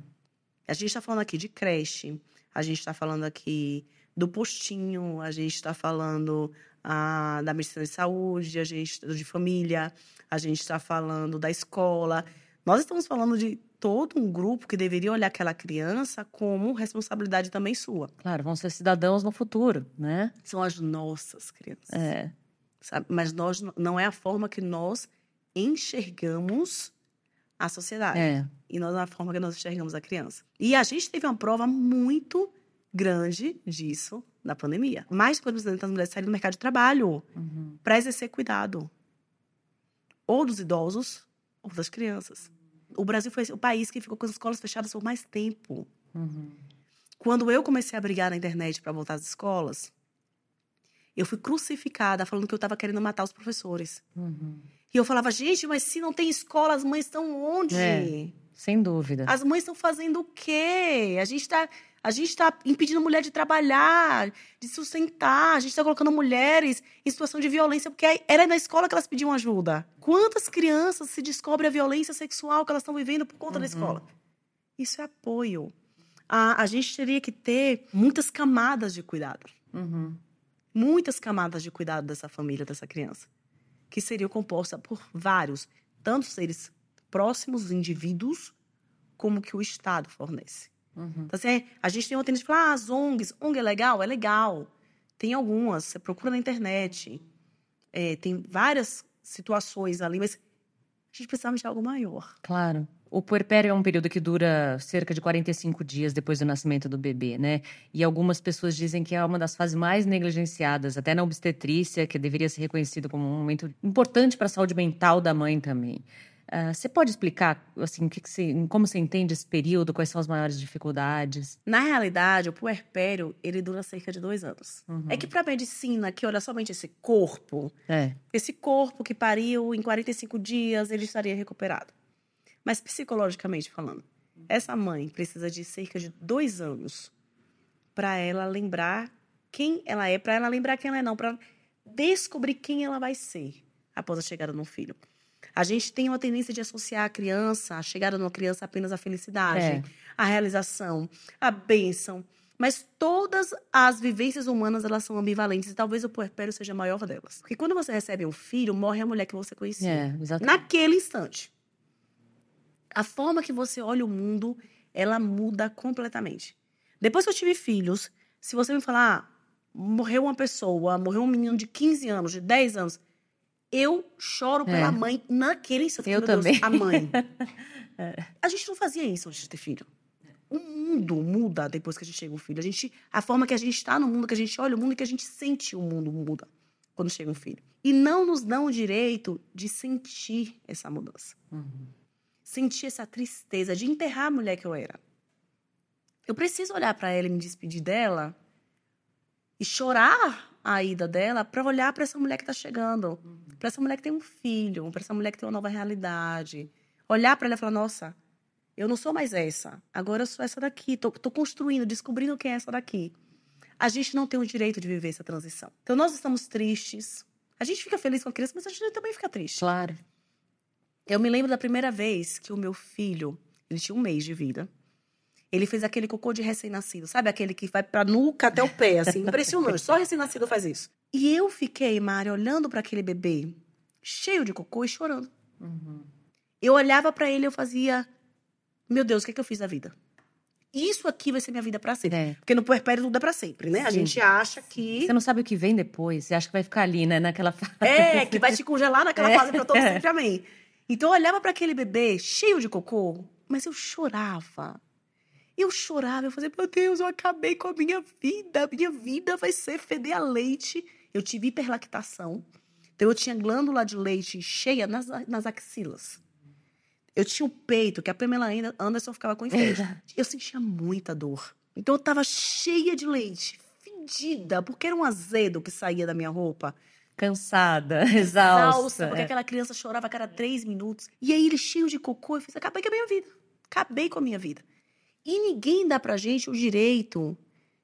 A gente está falando aqui de creche, a gente está falando aqui do postinho, a gente está falando a, da medicina de saúde, a gente de família, a gente está falando da escola. Nós estamos falando de todo um grupo que deveria olhar aquela criança como responsabilidade também sua. Claro, vão ser cidadãos no futuro, né? São as nossas crianças. É. Sabe? Mas nós não é a forma que nós enxergamos a sociedade. É. E não é a forma que nós enxergamos a criança. E a gente teve uma prova muito grande disso na pandemia. Mais de 40% das mulheres saíram do mercado de trabalho Uhum. para exercer cuidado. Ou dos idosos, ou das crianças. O Brasil foi o país que ficou com as escolas fechadas por mais tempo. Uhum. Quando eu comecei a brigar na internet para voltar às escolas, eu fui crucificada falando que eu estava querendo matar os professores. Uhum. E eu falava, gente, mas se não tem escola, as mães estão onde? É. Sem dúvida. As mães estão fazendo o quê? A gente está a gente está impedindo a mulher de trabalhar, de sustentar. A gente está colocando mulheres em situação de violência, porque era na escola que elas pediam ajuda. Quantas crianças se descobre a violência sexual que elas estão vivendo por conta da escola? Isso é apoio. A, a gente teria que ter muitas camadas de cuidado. Uhum. Muitas camadas de cuidado dessa família, dessa criança. Que seria composta por vários, tanto seres próximos, indivíduos, como que o Estado fornece. Uhum. Então, assim, a gente tem uma tendência de falar, ah, as ONGs, ONG é legal? É legal. Tem algumas, você procura na internet. É, tem várias situações ali, mas a gente precisava de algo maior. Claro. O puerpério é um período que dura cerca de 45 dias depois do nascimento do bebê, né? E algumas pessoas dizem que é uma das fases mais negligenciadas, até na obstetrícia, que deveria ser reconhecido como um momento importante para a saúde mental da mãe também. Ah, você pode explicar, assim, que que você- como você entende esse período, quais são as maiores dificuldades? Na realidade, o puerpério, ele dura cerca de dois anos. Uhum. É que para a medicina, que olha somente esse corpo, É. esse corpo que pariu em 45 dias, ele estaria recuperado. Mas psicologicamente falando, essa mãe precisa de cerca de dois anos para ela lembrar quem ela é, para ela lembrar quem ela é, não, para descobrir quem ela vai ser após a chegada de um filho. A gente tem uma tendência de associar a criança, a chegada de uma criança apenas à felicidade, É. à realização, à bênção. Mas todas as vivências humanas, elas são ambivalentes. E talvez o puerpério seja a maior delas. Porque quando você recebe um filho, morre a mulher que você conhecia. É, exatamente. Naquele instante. A forma que você olha o mundo, ela muda completamente. Depois que eu tive filhos, se você me falar, ah, morreu uma pessoa, morreu um menino de 15 anos, de 10 anos, eu choro pela É. mãe naquele instante. Eu Meu Deus, também. a mãe. A gente não fazia isso antes de ter filho. O mundo muda depois que a gente chega um filho. A, gente, a forma que a gente está no mundo, que a gente olha o mundo e que a gente sente o mundo muda quando chega um filho. E não nos dão o direito de sentir essa mudança. Uhum. Sentir essa tristeza de enterrar a mulher que eu era. Eu preciso olhar para ela e me despedir dela e chorar a ida dela para olhar para essa mulher que está chegando, para essa mulher que tem um filho, para essa mulher que tem uma nova realidade. Olhar para ela e falar: nossa, eu não sou mais essa. Agora eu sou essa daqui. Tô construindo, descobrindo quem é essa daqui. A gente não tem o direito de viver essa transição. Então nós estamos tristes. A gente fica feliz com a criança, mas a gente também fica triste. Claro. Eu me lembro da primeira vez que o meu filho, ele tinha um mês de vida. Ele fez aquele cocô de recém-nascido, sabe? Aquele que vai pra nuca até o pé, assim, impressionante. Só recém-nascido faz isso. E eu fiquei, Mari, olhando para aquele bebê, cheio de cocô e chorando. Uhum. Eu olhava para ele e eu fazia, meu Deus, o que, é que eu fiz da vida? Isso aqui vai ser minha vida para sempre. É. Porque no puerpério tudo é pra sempre, né? A Sim. gente acha que Você não sabe o que vem depois, você acha que vai ficar ali, né, naquela fase. É, que vai te congelar naquela É. fase pra todo sempre amém. Então eu olhava para aquele bebê cheio de cocô, mas eu chorava. Eu chorava, eu fazia, meu Deus, eu acabei com a minha vida, a minha vida vai ser feder a leite. Eu tive hiperlactação, então eu tinha glândula de leite cheia nas, nas axilas. Eu tinha o peito, que a Pamela Anderson ficava com inveja. Eu sentia muita dor. Então eu tava cheia de leite, fedida, porque era um azedo que saía da minha roupa Cansada, exausta. exausta, porque é. aquela criança chorava a cada três minutos. E aí ele cheio de cocô, eu fiz, acabei com a minha vida. Acabei com a minha vida. E ninguém dá pra gente o direito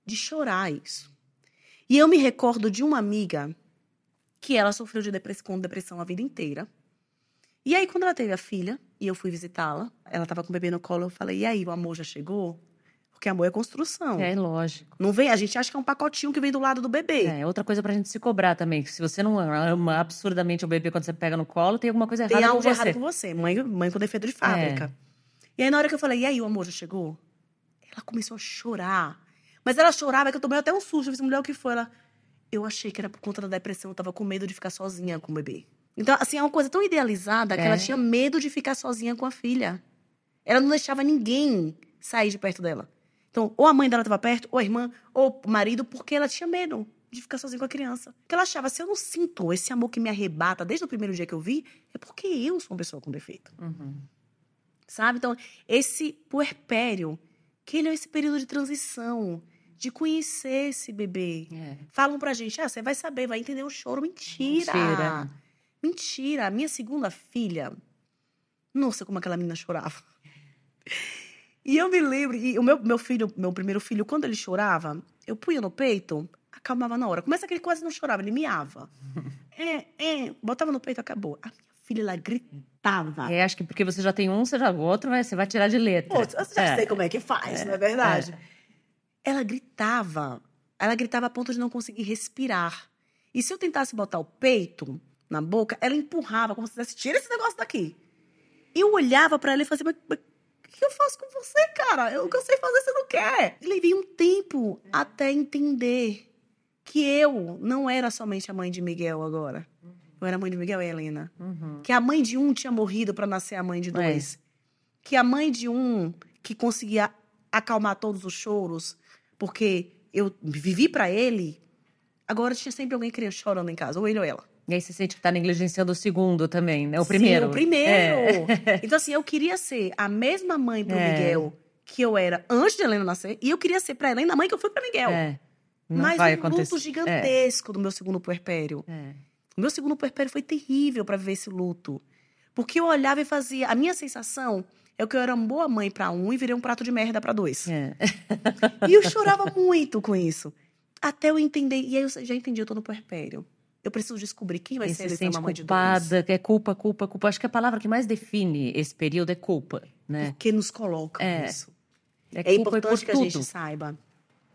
de chorar isso. E eu me recordo de uma amiga que ela sofreu de depressão, com depressão a vida inteira. E aí, quando ela teve a filha, e eu fui visitá-la, ela tava com o bebê no colo, eu falei, e aí, o amor já chegou? Porque amor é construção. É lógico. Não vem, a gente acha que é um pacotinho que vem do lado do bebê. É outra coisa pra gente se cobrar também. Que se você não ama absurdamente o bebê quando você pega no colo, tem alguma coisa errada Tem algo com você. errado com você. Mãe, mãe com defeito de fábrica. E aí, na hora que eu falei, e aí, o amor já chegou? Ela começou a chorar. Mas ela chorava que eu tomei até um susto. Eu disse, mulher, o que foi? Ela, eu achei que era por conta da depressão. Eu tava com medo de ficar sozinha com o bebê. Então, assim, é uma coisa tão idealizada que É. ela tinha medo de ficar sozinha com a filha. Ela não deixava ninguém sair de perto dela. Então, ou a mãe dela estava perto, ou a irmã, ou o marido, porque ela tinha medo de ficar sozinha com a criança. Porque ela achava, se eu não sinto esse amor que me arrebata desde o primeiro dia que eu vi, é porque eu sou uma pessoa com defeito. Uhum. Sabe? Então, esse puerpério, que ele é esse período de transição, de conhecer esse bebê. É. Falam pra gente, ah, você vai saber, vai entender o choro. Mentira! Mentira. Mentira. A minha segunda filha, nossa, como aquela menina chorava. E eu me lembro, e o meu, meu filho, meu primeiro filho, quando ele chorava, eu punha no peito, acalmava na hora. Começa que ele quase não chorava, ele miava. É, é, botava no peito, acabou. A minha filha, ela gritava. É, acho que porque você já tem um, você já o outro, você vai tirar de letra. Pô, eu já É. sei como é que faz, não é verdade? Ela gritava. Ela gritava a ponto de não conseguir respirar. E se eu tentasse botar o peito na boca, ela empurrava, como se dissesse, tira esse negócio daqui. Eu olhava pra ela e fazia, mas, mas o que eu faço com você, cara? Eu, o que eu sei fazer, você não quer. E levei um tempo até entender que eu não era somente a mãe de Miguel agora. Eu era a mãe de Miguel e Helena. Uhum. Que a mãe de um tinha morrido para nascer a mãe de dois. Que a mãe de um que conseguia acalmar todos os choros, porque eu vivi para ele, agora tinha sempre alguém chorando em casa, ou ele ou ela. E aí você sente que tá negligenciando o segundo também, né? O primeiro. Sim, o primeiro. É. Então, assim, eu queria ser a mesma mãe pro É. Miguel que eu era antes de Helena nascer, e eu queria ser pra Helena a mãe que eu fui pra Miguel. É. Não Mas vai um acontecer. luto gigantesco do meu segundo puerpério. É. O meu segundo puerpério foi terrível para viver esse luto. Porque eu olhava e fazia. A minha sensação é que eu era uma boa mãe para um e virei um prato de merda para dois. É. E eu chorava muito com isso. Até eu entender. E aí eu já entendi, eu tô no puerpério. Eu preciso descobrir quem vai E ser se essa sente mamãe de dois. culpada, que é culpa, culpa, culpa. Acho que a palavra que mais define esse período é culpa, né? Porque nos colocam É. isso. É, É importante por que a tudo, gente saiba.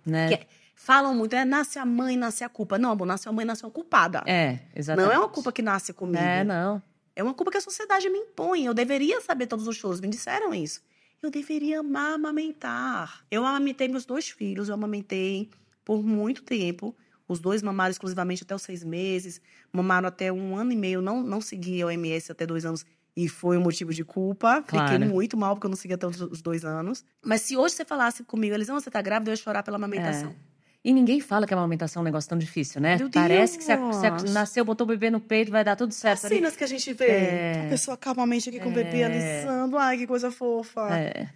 né? Que falam muito, é nasce a mãe, nasce a culpa. Não, amor, nasce a mãe, nasce uma culpada. É, exatamente. não é uma culpa que nasce comigo. É, não. É uma culpa que a sociedade me impõe. Eu deveria saber todos os choros. Me disseram isso. Eu deveria amar amamentar. Eu amamentei meus dois filhos. Eu amamentei por muito tempo. Os dois mamaram exclusivamente até os seis meses. Mamaram até um ano e meio. Não, não segui a OMS até dois anos. E foi um motivo de culpa. Claro. Fiquei muito mal porque eu não segui até os dois anos. Mas se hoje você falasse comigo, eles, não, você tá grávida, eu ia chorar pela amamentação. E ninguém fala que a amamentação é um negócio tão difícil, né? Meu Parece que você, Deus! nasceu, botou o bebê no peito, vai dar tudo certo. ali. Cenas que a gente vê. É. A pessoa calmamente aqui com o bebê É. alisando. Ai, que coisa fofa. É,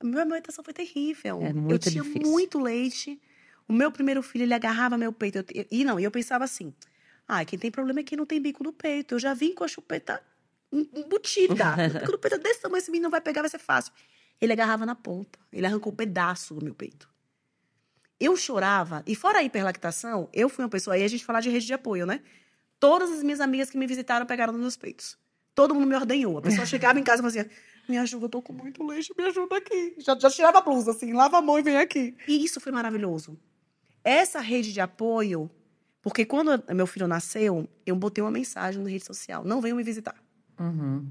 A minha amamentação foi terrível. É eu muito tinha difícil. muito leite. O meu primeiro filho, ele agarrava meu peito. Eu e não, e eu pensava assim: ah, quem tem problema é quem não tem bico no peito. Eu já vim com a chupeta em- embutida. o bico no peito é desse tamanho, esse menino não vai pegar, vai ser fácil. Ele agarrava na ponta. Ele arrancou um pedaço do meu peito. Eu chorava. E fora a hiperlactação, eu fui uma pessoa. Aí a gente falar de rede de apoio, né? Todas as minhas amigas que me visitaram pegaram nos meus peitos. Todo mundo me ordenhou. A pessoa chegava em casa e fazia: Me ajuda, eu tô com muito leite, me ajuda aqui. Já, já tirava a blusa, assim, lava a mão e vem aqui. E isso foi maravilhoso. Essa rede de apoio, porque quando meu filho nasceu, eu botei uma mensagem na rede social: Não venham me visitar. uhum.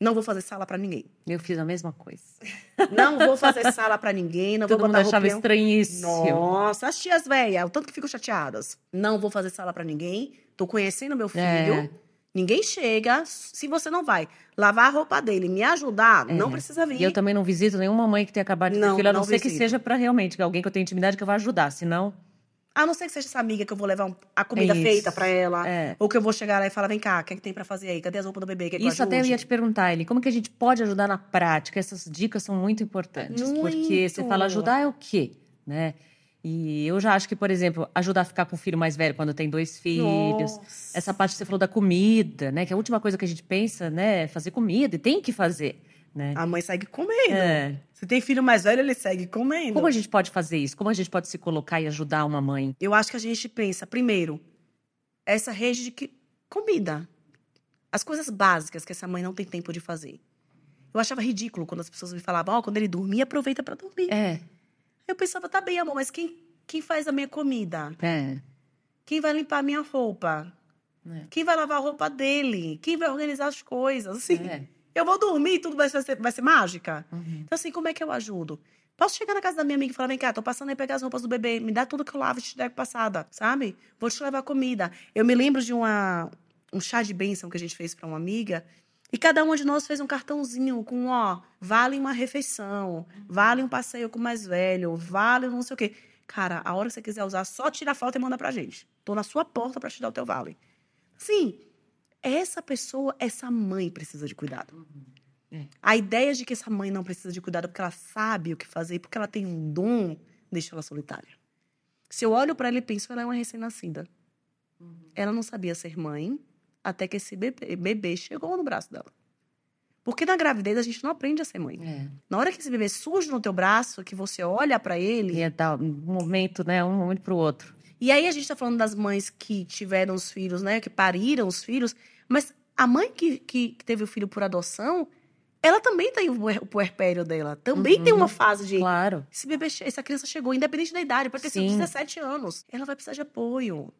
Não vou fazer sala pra ninguém. Eu fiz a mesma coisa. Não vou fazer sala pra ninguém. Não Todo vou mundo botar achava roupinha. estranhíssimo. Nossa, as tias velhas, o tanto que ficam chateadas. Não vou fazer sala pra ninguém. Tô conhecendo meu filho. É. Ninguém chega. Se você não vai lavar a roupa dele, me ajudar, não precisa vir. É. E eu também não visito nenhuma mãe que tenha acabado de ter Não, filho, a não, não ser que visito. seja pra realmente que alguém que eu tenho intimidade que eu vá ajudar. Senão, A não ser que seja essa amiga que eu vou levar um- a comida Isso. feita pra ela. É. Ou que eu vou chegar lá e falar: vem cá, o que, é que tem pra fazer aí? Cadê as roupas do bebê? Quer que isso até eu ia te perguntar, Eli, como que a gente pode ajudar na prática? Essas dicas são muito importantes. Porque você Muito. fala ajudar é o quê? Né? E eu já acho que, por exemplo, ajudar a ficar com o filho mais velho quando tem dois filhos. Nossa. Essa parte que você falou da comida, né? Que a última coisa que a gente pensa, né? É fazer comida. E tem que fazer, né? A mãe segue comendo. É. Se tem filho mais velho, ele segue comendo. Como a gente pode fazer isso? Como a gente pode se colocar e ajudar uma mãe? Eu acho que a gente pensa, primeiro, essa rede de que comida. As coisas básicas que essa mãe não tem tempo de fazer. Eu achava ridículo quando as pessoas me falavam, ó, quando ele dormir, aproveita pra dormir. É, Eu pensava, tá bem, amor, mas quem, quem faz a minha comida? é. Quem vai limpar a minha roupa? É. Quem vai lavar a roupa dele? Quem vai organizar as coisas? Assim, É. eu vou dormir e tudo vai ser, vai ser mágica? Uhum. Então, assim, como é que eu ajudo? Posso chegar na casa da minha amiga e falar, vem cá, tô passando aí pegar as roupas do bebê, me dá tudo que eu lavo e te entrego passada, sabe? Vou te levar comida. Eu me lembro de uma, um chá de bênção que a gente fez pra uma amiga, e cada uma de nós fez um cartãozinho com, ó, vale uma refeição, vale um passeio com o mais velho, vale não sei o quê. Cara, a hora que você quiser usar, só tira a foto e manda pra gente. Tô na sua porta pra te dar o teu vale. Sim, essa pessoa, essa mãe precisa de cuidado. É. A ideia de que essa mãe não precisa de cuidado porque ela sabe o que fazer, porque ela tem um dom, deixa ela solitária. Se eu olho pra ela e penso, ela é uma recém-nascida. Ela não sabia ser mãe até que esse bebê, bebê chegou no braço dela. Porque na gravidez a gente não aprende a ser mãe. É. Na hora que esse bebê surge no teu braço, que você olha pra ele, Ia dar um momento, né? Um momento pro outro. E aí a gente tá falando das mães que tiveram os filhos, né? Que pariram os filhos. Mas a mãe que, que, teve o filho por adoção, ela também tem o puer- o puerpério dela. Também Uhum. tem uma fase de. Claro. Esse bebê, essa criança chegou, independente da idade, pode ter sido Sim. 17 anos. Ela vai precisar de apoio.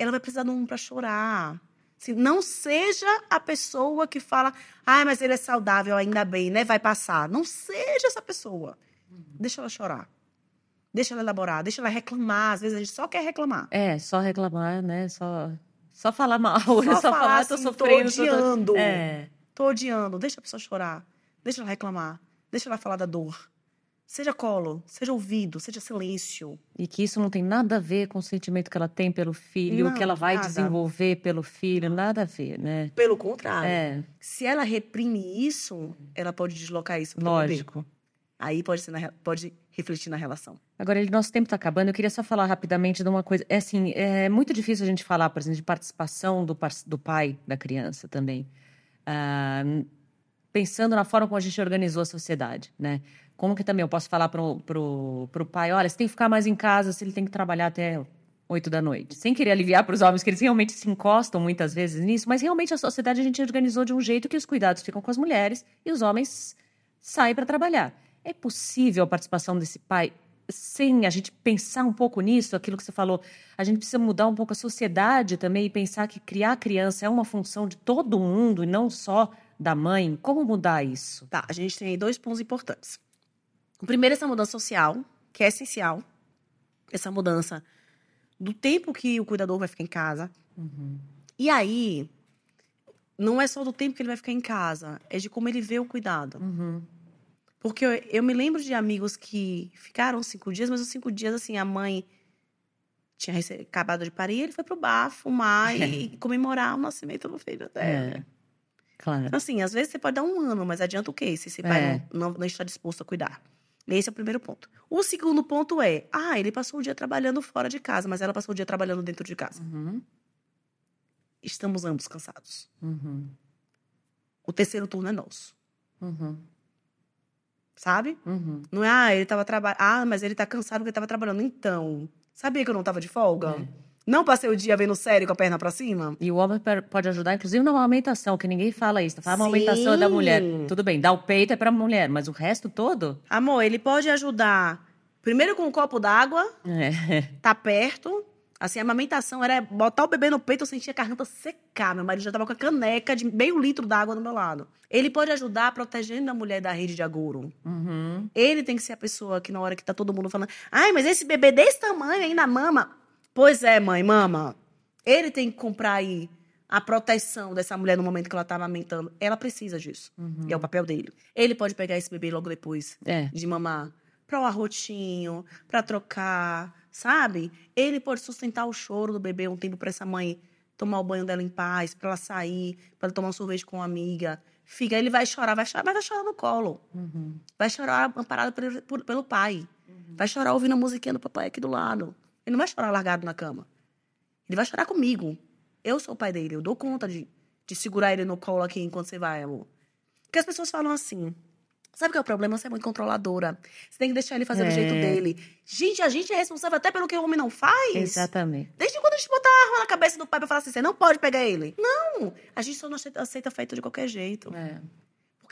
Ela vai precisar de um pra chorar. Assim, não seja a pessoa que fala, ai, mas ele é saudável, ainda bem, né? Vai passar. Não seja essa pessoa. Deixa ela chorar. Deixa ela elaborar, deixa ela reclamar. Às vezes a gente só quer reclamar. É, só reclamar, né? Só, só falar mal. Só, Só, falar, tô assim, sofrendo. tô tô- odiando. É. Tô odiando. Deixa a pessoa chorar. Deixa ela reclamar. Deixa ela falar da dor. Seja colo, seja ouvido, seja silêncio. E que isso não tem nada a ver com o sentimento que ela tem pelo filho, o Não, que ela vai nada. desenvolver pelo filho, nada a ver, né? Pelo contrário. É, Se ela reprime isso, ela pode deslocar isso pro bebê. lógico. Aí pode, ser na pode refletir na relação. Agora, ele- nosso tempo está acabando. Eu queria só falar rapidamente de uma coisa. É assim, é muito difícil a gente falar, por exemplo, de participação do, par- do pai da criança também. Ah, pensando na forma como a gente organizou a sociedade, né? Como que também eu posso falar pro, pro, pro pai, olha, você tem que ficar mais em casa se ele tem que trabalhar até oito da noite. Sem querer aliviar para os homens, que eles realmente se encostam muitas vezes nisso, mas realmente a sociedade a gente organizou de um jeito que os cuidados ficam com as mulheres e os homens saem para trabalhar. É possível a participação desse pai sem a gente pensar um pouco nisso, aquilo que você falou, a gente precisa mudar um pouco a sociedade também e pensar que criar criança é uma função de todo mundo e não só da mãe. Como mudar isso? Tá, a gente tem dois pontos importantes. O primeiro é essa mudança social, que é essencial. Essa mudança do tempo que o cuidador vai ficar em casa. E aí, não é só do tempo que ele vai ficar em casa, é de como ele vê o cuidado. Uhum. Porque eu, eu me lembro de amigos que ficaram cinco dias, mas os cinco dias, assim, a mãe tinha acabado de parir, ele foi pro bar fumar e comemorar o nascimento do filho dela. É, claro. Então, assim, às vezes você pode dar um ano, mas adianta o quê se esse pai É. não, não, não está disposto a cuidar? Esse é o primeiro ponto. O segundo ponto é: ah, ele passou o dia trabalhando fora de casa, mas ela passou o dia trabalhando dentro de casa. Uhum. Estamos ambos cansados. Uhum. O terceiro turno é nosso, Uhum. sabe? Uhum. Não é, ah, ele tava trabalhando. Ah, mas ele tá cansado porque tava trabalhando. Então, sabia que eu não tava de folga? É. Não passei o dia vendo série com a perna pra cima? E o homem pode ajudar, inclusive, na amamentação, que ninguém fala isso. Fala, a amamentação é da mulher. Tudo bem, dar o peito é pra mulher, mas o resto todo? Amor, ele pode ajudar primeiro com um copo d'água, É. tá perto. Assim, a amamentação era botar o bebê no peito, eu sentia a garganta secar. Meu marido já tava com a caneca de meio litro d'água do meu lado. Ele pode ajudar protegendo a mulher da rede de agouro. Uhum. Ele tem que ser a pessoa que na hora que tá todo mundo falando, ai, mas esse bebê desse tamanho ainda mama. Pois é, mãe, mama. Ele tem que comprar aí a proteção dessa mulher no momento que ela tá amamentando. Ela precisa disso. Uhum. E é o papel dele. Ele pode pegar esse bebê logo depois É. de mamar para o arrotinho, para trocar, sabe? Ele pode sustentar o choro do bebê um tempo para essa mãe tomar o banho dela em paz, para ela sair, para ela tomar um sorvete com uma amiga. Fica, ele vai chorar, vai chorar, mas vai chorar no colo. Uhum. Vai chorar amparado por- por- pelo pai. Vai chorar ouvindo a musiquinha do papai aqui do lado. Ele não vai chorar largado na cama. Ele vai chorar comigo. Eu sou o pai dele, eu dou conta de, de segurar ele no colo aqui enquanto você vai, amor. Porque as pessoas falam assim. Sabe qual é o problema? Você é muito controladora. Você tem que deixar ele fazer do É. jeito dele. Gente, a gente é responsável até pelo que o homem não faz. Exatamente. Desde quando a gente botar a arma na cabeça do pai pra falar assim, você não pode pegar ele. Não! A gente só não aceita feito de qualquer jeito. É.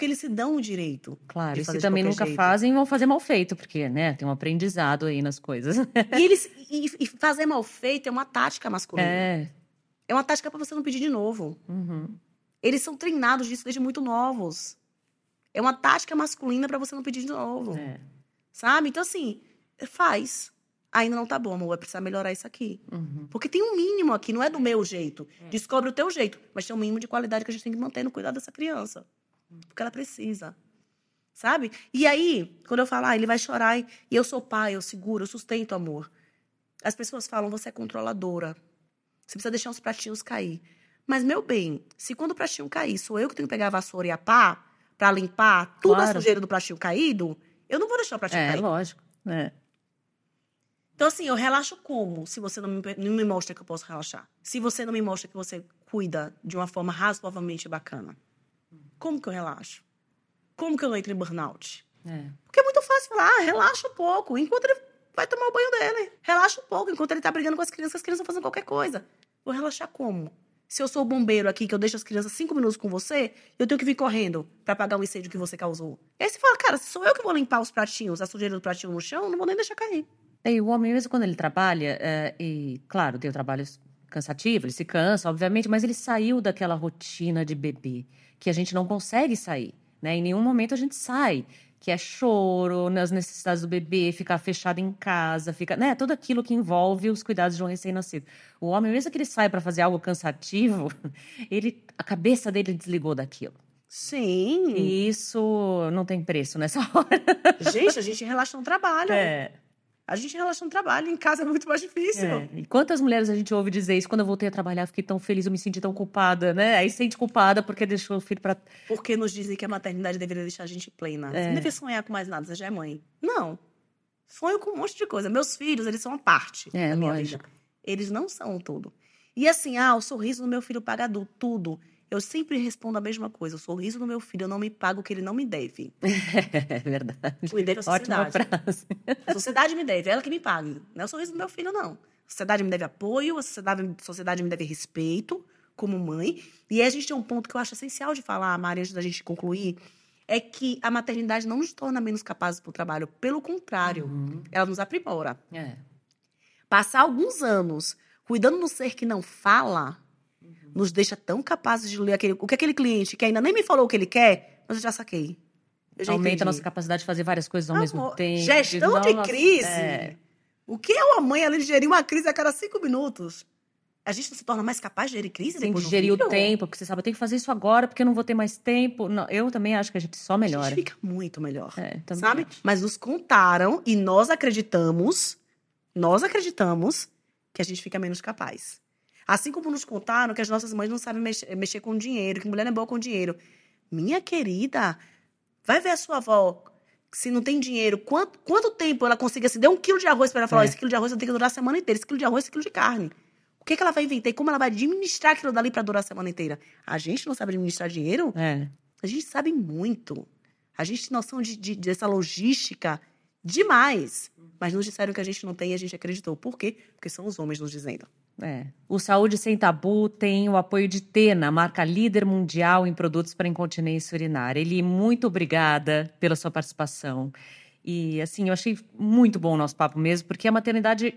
Porque eles se dão o direito. Claro, e se também nunca jeito. fazem, vão fazer mal feito, porque, né, tem um aprendizado aí nas coisas. E, eles, e, e fazer mal feito é uma tática masculina. É, É. uma tática pra você não pedir de novo. Uhum. Eles são treinados disso desde muito novos. É uma tática masculina pra você não pedir de novo. é. Sabe? Então, assim, faz. Ainda não tá bom, amor. Vai precisar melhorar isso aqui. Uhum. Porque tem um mínimo aqui, não é do meu jeito. Descobre o teu jeito. Mas tem um mínimo de qualidade que a gente tem que manter no cuidado dessa criança. Porque ela precisa. Sabe? E aí, quando eu falo, ah, ele vai chorar e eu sou pai, eu seguro, eu sustento amor. As pessoas falam, você é controladora. Você precisa deixar os pratinhos cair. Mas, meu bem, se quando o pratinho cair, sou eu que tenho que pegar a vassoura e a pá pra limpar tudo a Claro. sujeira do pratinho caído, eu não vou deixar o pratinho É, cair. lógico. É. Então, assim, eu relaxo como se você não me, não me mostra que eu posso relaxar? Se você não me mostra que você cuida de uma forma razoavelmente bacana? Como que eu relaxo? Como que eu não entro em burnout? É. Porque é muito fácil falar, ah, relaxa um pouco, enquanto ele vai tomar o banho dele. Relaxa um pouco, enquanto ele tá brigando com as crianças, as crianças estão fazendo qualquer coisa. Vou relaxar como? Se eu sou o bombeiro aqui, que eu deixo as crianças cinco minutos com você, eu tenho que vir correndo pra apagar o incêndio que você causou. Aí você fala, cara, se sou eu que vou limpar os pratinhos, a sujeira do pratinho no chão, não vou nem deixar cair. E o homem, mesmo quando ele trabalha, é, e claro, tem o trabalho cansativo, ele se cansa, obviamente, mas ele saiu daquela rotina de bebê, que a gente não consegue sair, né? Em nenhum momento a gente sai, que é choro, nas necessidades do bebê, ficar fechado em casa, fica, né? Tudo aquilo que envolve os cuidados de um recém-nascido. O homem, mesmo que ele saia para fazer algo cansativo, ele, a cabeça dele desligou daquilo. Sim. E isso não tem preço nessa hora. Gente, a gente relaxa no trabalho. É. A gente relaxa no trabalho, em casa é muito mais difícil. É. E quantas mulheres a gente ouve dizer isso? Quando eu voltei a trabalhar, fiquei tão feliz, eu me senti tão culpada, né? Aí sente culpada porque deixou o filho pra. Porque nos dizem que a maternidade deveria deixar a gente plena. Você É. não deve sonhar com mais nada, você já é mãe. Não. Sonho com um monte de coisa. Meus filhos, eles são uma parte É, da minha lógico. vida. Eles não são tudo. E assim, ah, o sorriso do meu filho paga tudo. Eu sempre respondo a mesma coisa. O sorriso do meu filho eu não me pago o que ele não me deve. É verdade. Me deve a Ótima sociedade. frase. A sociedade me deve, é ela que me pague. Não é o sorriso do meu filho, não. A sociedade me deve apoio, a sociedade, a sociedade me deve respeito como mãe. E aí a gente tem um ponto que eu acho essencial de falar, Mari, antes da gente concluir, é que a maternidade não nos torna menos capazes para o trabalho. Pelo contrário, Uhum. ela nos aprimora. É. Passar alguns anos cuidando do ser que não fala nos deixa tão capazes de ler aquele, o que aquele cliente que ainda nem me falou o que ele quer, mas eu já saquei. Eu já Aumenta a entendi. nossa capacidade de fazer várias coisas ao mesmo Amor, tempo. Gestão de crise. é. O que é uma mãe além de gerir uma crise a cada cinco minutos? A gente não se torna mais capaz de gerir crise Tem que gerir o tempo, porque você sabe, eu tenho que fazer isso agora porque eu não vou ter mais tempo. Não, eu também acho que a gente só A melhora. gente fica muito melhor. É, sabe? acho. Mas nos contaram e nós acreditamos, nós acreditamos que a gente fica menos capaz. Assim como nos contaram que as nossas mães não sabem mexer, mexer com dinheiro, que mulher não é boa com dinheiro. Minha querida, vai ver a sua avó, se não tem dinheiro, quanto, quanto tempo ela consegue, se der um quilo de arroz para ela falar, É. "Ó, esse quilo de arroz eu tenho que durar a semana inteira, esse quilo de arroz, esse quilo de carne. O que, que ela vai inventar e como ela vai administrar aquilo dali para durar a semana inteira? A gente não sabe administrar dinheiro? É. A gente sabe muito. A gente tem noção de, de- dessa logística demais. Mas nos disseram que a gente não tem e a gente acreditou. Por quê? Porque são os homens nos dizendo. É. O Saúde Sem Tabu tem o apoio de Tena, marca líder mundial em produtos para incontinência urinária. Eli, muito obrigada pela sua participação. E, assim, eu achei muito bom o nosso papo mesmo, porque a maternidade.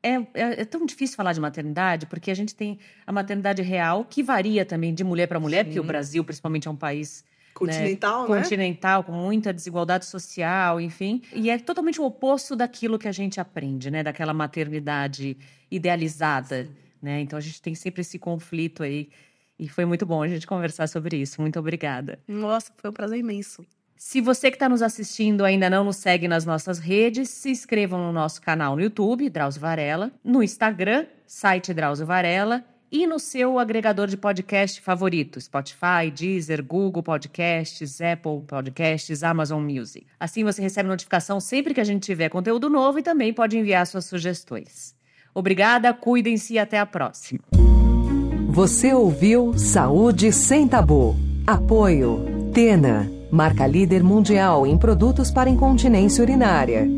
É, é, é tão difícil falar de maternidade, porque a gente tem a maternidade real, que varia também de mulher para mulher, porque o Sim. Brasil, principalmente, é um país Continental, né? continental, com muita desigualdade social, enfim. E é totalmente o oposto daquilo que a gente aprende, né? Daquela maternidade idealizada, né? Então a gente tem sempre esse conflito aí. E foi muito bom a gente conversar sobre isso. Muito obrigada. Nossa, foi um prazer imenso. Se você que está nos assistindo ainda não nos segue nas nossas redes, se inscrevam no nosso canal no YouTube, Drauzio Varela, no Instagram, site Drauzio Varela, e no seu agregador de podcast favorito, Spotify, Deezer, Google Podcasts, Apple Podcasts, Amazon Music. Assim você recebe notificação sempre que a gente tiver conteúdo novo e também pode enviar suas sugestões. Obrigada, cuidem-se e até a próxima. Você ouviu Saúde Sem Tabu. Apoio. Tena. Marca líder mundial em produtos para incontinência urinária.